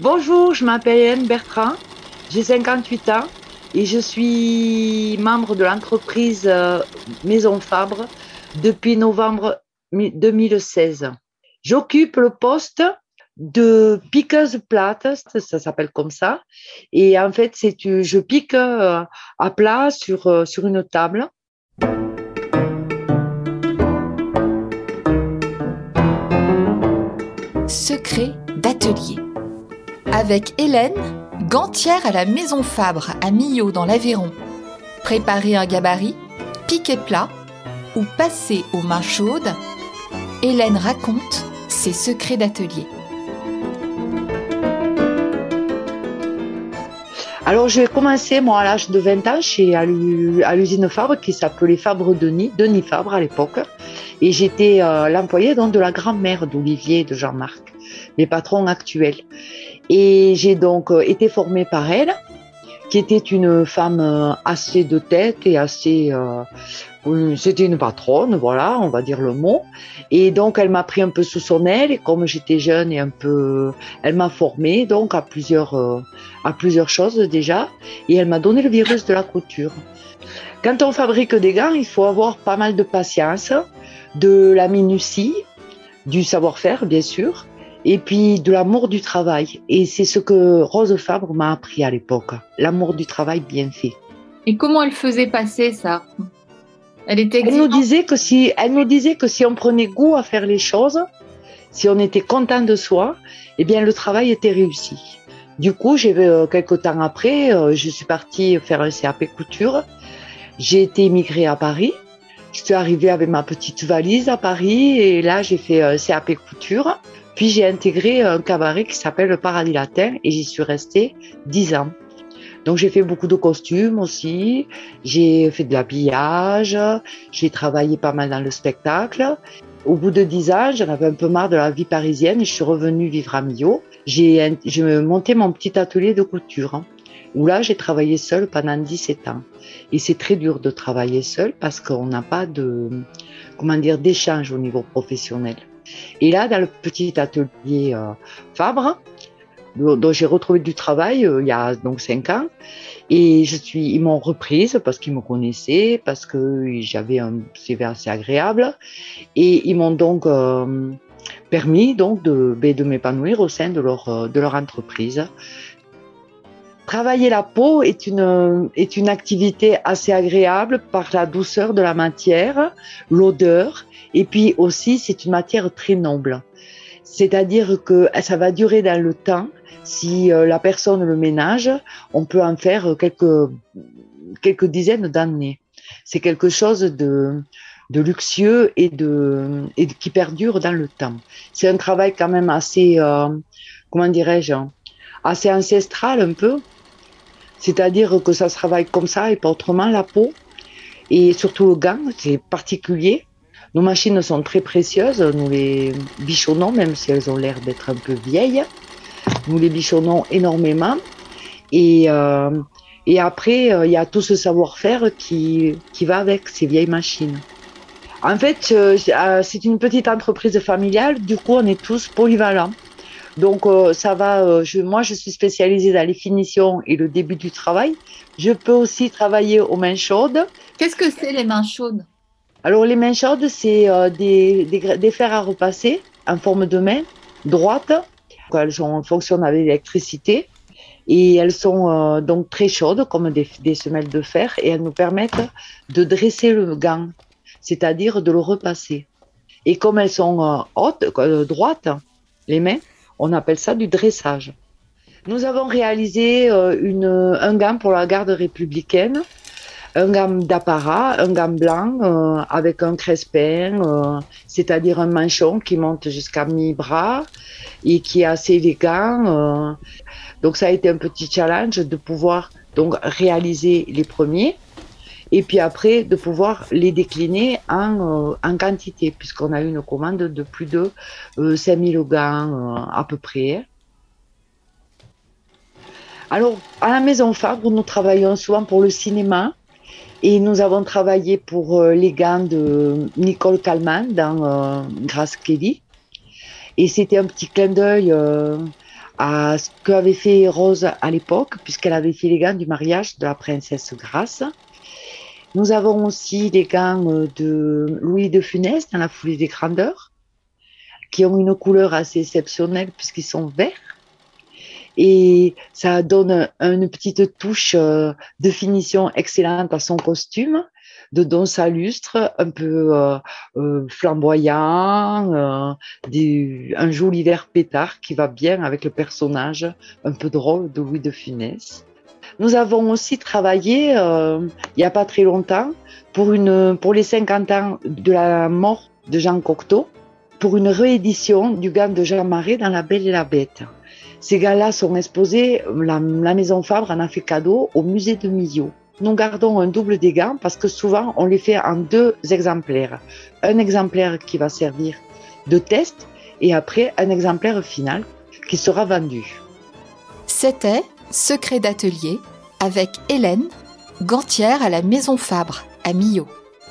Bonjour, je m'appelle Hélène Bertrand, j'ai 58 ans et je suis membre de l'entreprise euh, Maison Fabre depuis novembre 2016. J'occupe le poste de piqueuse plate, ça s'appelle comme ça. Et en fait, c'est je pique euh, à plat sur, euh, sur une table. Secret d'atelier. Avec Hélène, gantière à la Maison Fabre à Millau dans l'Aveyron. Préparer un gabarit, piquer plat ou passer aux mains chaudes, Hélène raconte ses secrets d'atelier. Alors, j'ai commencé, moi, à l'âge de 20 ans, chez, à l'usine Fabre, qui s'appelait Fabre Denis, Denis Fabre à l'époque. Et j'étais euh, l'employé donc de la grand-mère d'Olivier et de Jean-Marc, les patrons actuels. Et j'ai donc euh, été formée par elle, qui était une femme euh, assez de tête et assez c'était une patronne, voilà, on va dire le mot. Et donc, elle m'a pris un peu sous son aile. Et comme j'étais jeune et un peu, elle m'a formée donc à plusieurs, euh, à plusieurs choses déjà. Et elle m'a donné le virus de la couture. Quand on fabrique des gants, il faut avoir pas mal de patience, de la minutie, du savoir-faire, bien sûr, et puis de l'amour du travail. Et c'est ce que Rose Fabre m'a appris à l'époque, l'amour du travail bien fait. Et comment elle faisait passer ça? Elle, nous disait que si, elle nous disait que si on prenait goût à faire les choses, si on était content de soi, eh bien le travail était réussi. Du coup, j'ai euh, quelques temps après, euh, je suis partie faire un CAP couture. J'ai été immigrée à Paris. Je suis arrivée avec ma petite valise à Paris et là j'ai fait un CAP couture. Puis j'ai intégré un cabaret qui s'appelle le Paradis Latin et j'y suis restée dix ans. Donc j'ai fait beaucoup de costumes aussi, j'ai fait de l'habillage, j'ai travaillé pas mal dans le spectacle. Au bout de dix ans, j'en avais un peu marre de la vie parisienne et je suis revenue vivre à Millau. J'ai monté mon petit atelier de couture hein, où là j'ai travaillé seule pendant 17 ans. Et c'est très dur de travailler seul parce qu'on n'a pas de comment dire d'échange au niveau professionnel. Et là, dans le petit atelier euh, Fabre, dont j'ai retrouvé du travail euh, il y a donc cinq ans. Et je suis, ils m'ont reprise parce qu'ils me connaissaient, parce que j'avais un CV assez agréable, et ils m'ont donc euh, permis donc de, ben, de m'épanouir au sein de leur euh, de leur entreprise. Travailler la peau est une, est une activité assez agréable par la douceur de la matière, l'odeur, et puis aussi c'est une matière très noble. C'est-à-dire que ça va durer dans le temps si euh, la personne le ménage, on peut en faire quelques, quelques dizaines d'années. C'est quelque chose de, de luxueux et, de, et qui perdure dans le temps. C'est un travail quand même assez, euh, comment dirais-je, assez ancestral un peu. C'est-à-dire que ça se travaille comme ça et pas autrement la peau. Et surtout le gant, c'est particulier. Nos machines sont très précieuses, nous les bichonnons, même si elles ont l'air d'être un peu vieilles. Nous les bichonnons énormément. Et, euh, et après, euh, il y a tout ce savoir-faire qui, qui va avec ces vieilles machines. En fait, euh, c'est une petite entreprise familiale, du coup, on est tous polyvalents. Donc, ça va. Je, moi, je suis spécialisée dans les finitions et le début du travail. Je peux aussi travailler aux mains chaudes. Qu'est-ce que c'est les mains chaudes? Alors, les mains chaudes, c'est des, des, des fers à repasser en forme de main droite elles fonctionnent avec l'électricité et elles sont euh, donc très chaudes comme des, semelles de fer et elles nous permettent de dresser le gant, c'est-à-dire de le repasser. Et comme elles sont euh, hautes, euh, droites, les mains, on appelle ça du dressage. Nous avons réalisé une, un gant pour la garde républicaine un gamme d'apparat, un gamme blanc euh, avec un crespin, euh, c'est-à-dire un manchon qui monte jusqu'à mi-bras et qui est assez élégant. Euh. Donc ça a été un petit challenge de pouvoir donc réaliser les premiers et puis après de pouvoir les décliner en, en quantité puisqu'on a eu une commande de plus de 5000 gants à peu près. Alors, à la Maison Fabre, nous travaillons souvent pour le cinéma. Et nous avons travaillé pour euh, les gants de Nicole Kalman dans euh, Grace Kelly. Et c'était un petit clin d'œil euh, à ce qu'avait fait Rose à l'époque, puisqu'elle avait fait les gants du mariage de la princesse Grace. Nous avons aussi les gants de Louis de Funès dans la foulée des grandeurs, qui ont une couleur assez exceptionnelle puisqu'ils sont verts. Et ça donne une petite touche euh, de finition excellente à son costume de Don Salustre, un peu euh, euh, flamboyant, un joli vert pétard qui va bien avec le personnage un peu drôle de Louis de Funès. Nous avons aussi travaillé, il n'y a pas très longtemps, pour, une, pour les 50 ans de la mort de Jean Cocteau, pour une réédition du gant de Jean Marais dans La Belle et la Bête. Ces gants-là sont exposés, la, la Maison Fabre en a fait cadeau au musée de Millau nous gardons un double des gants parce que souvent on les fait en deux exemplaires. Un exemplaire qui va servir de test et après un exemplaire final qui sera vendu. C'était Secret d'atelier avec Hélène, gantière à la Maison Fabre à Millau.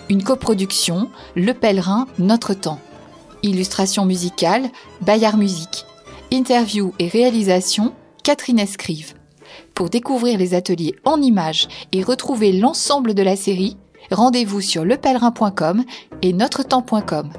Une coproduction Le Pèlerin Notre Temps. Illustration musicale Bayard Musique. Interview et réalisation Catherine Escrive. Pour découvrir les ateliers en images et retrouver l'ensemble de la série, rendez-vous sur lepèlerin.com et notretemps.com.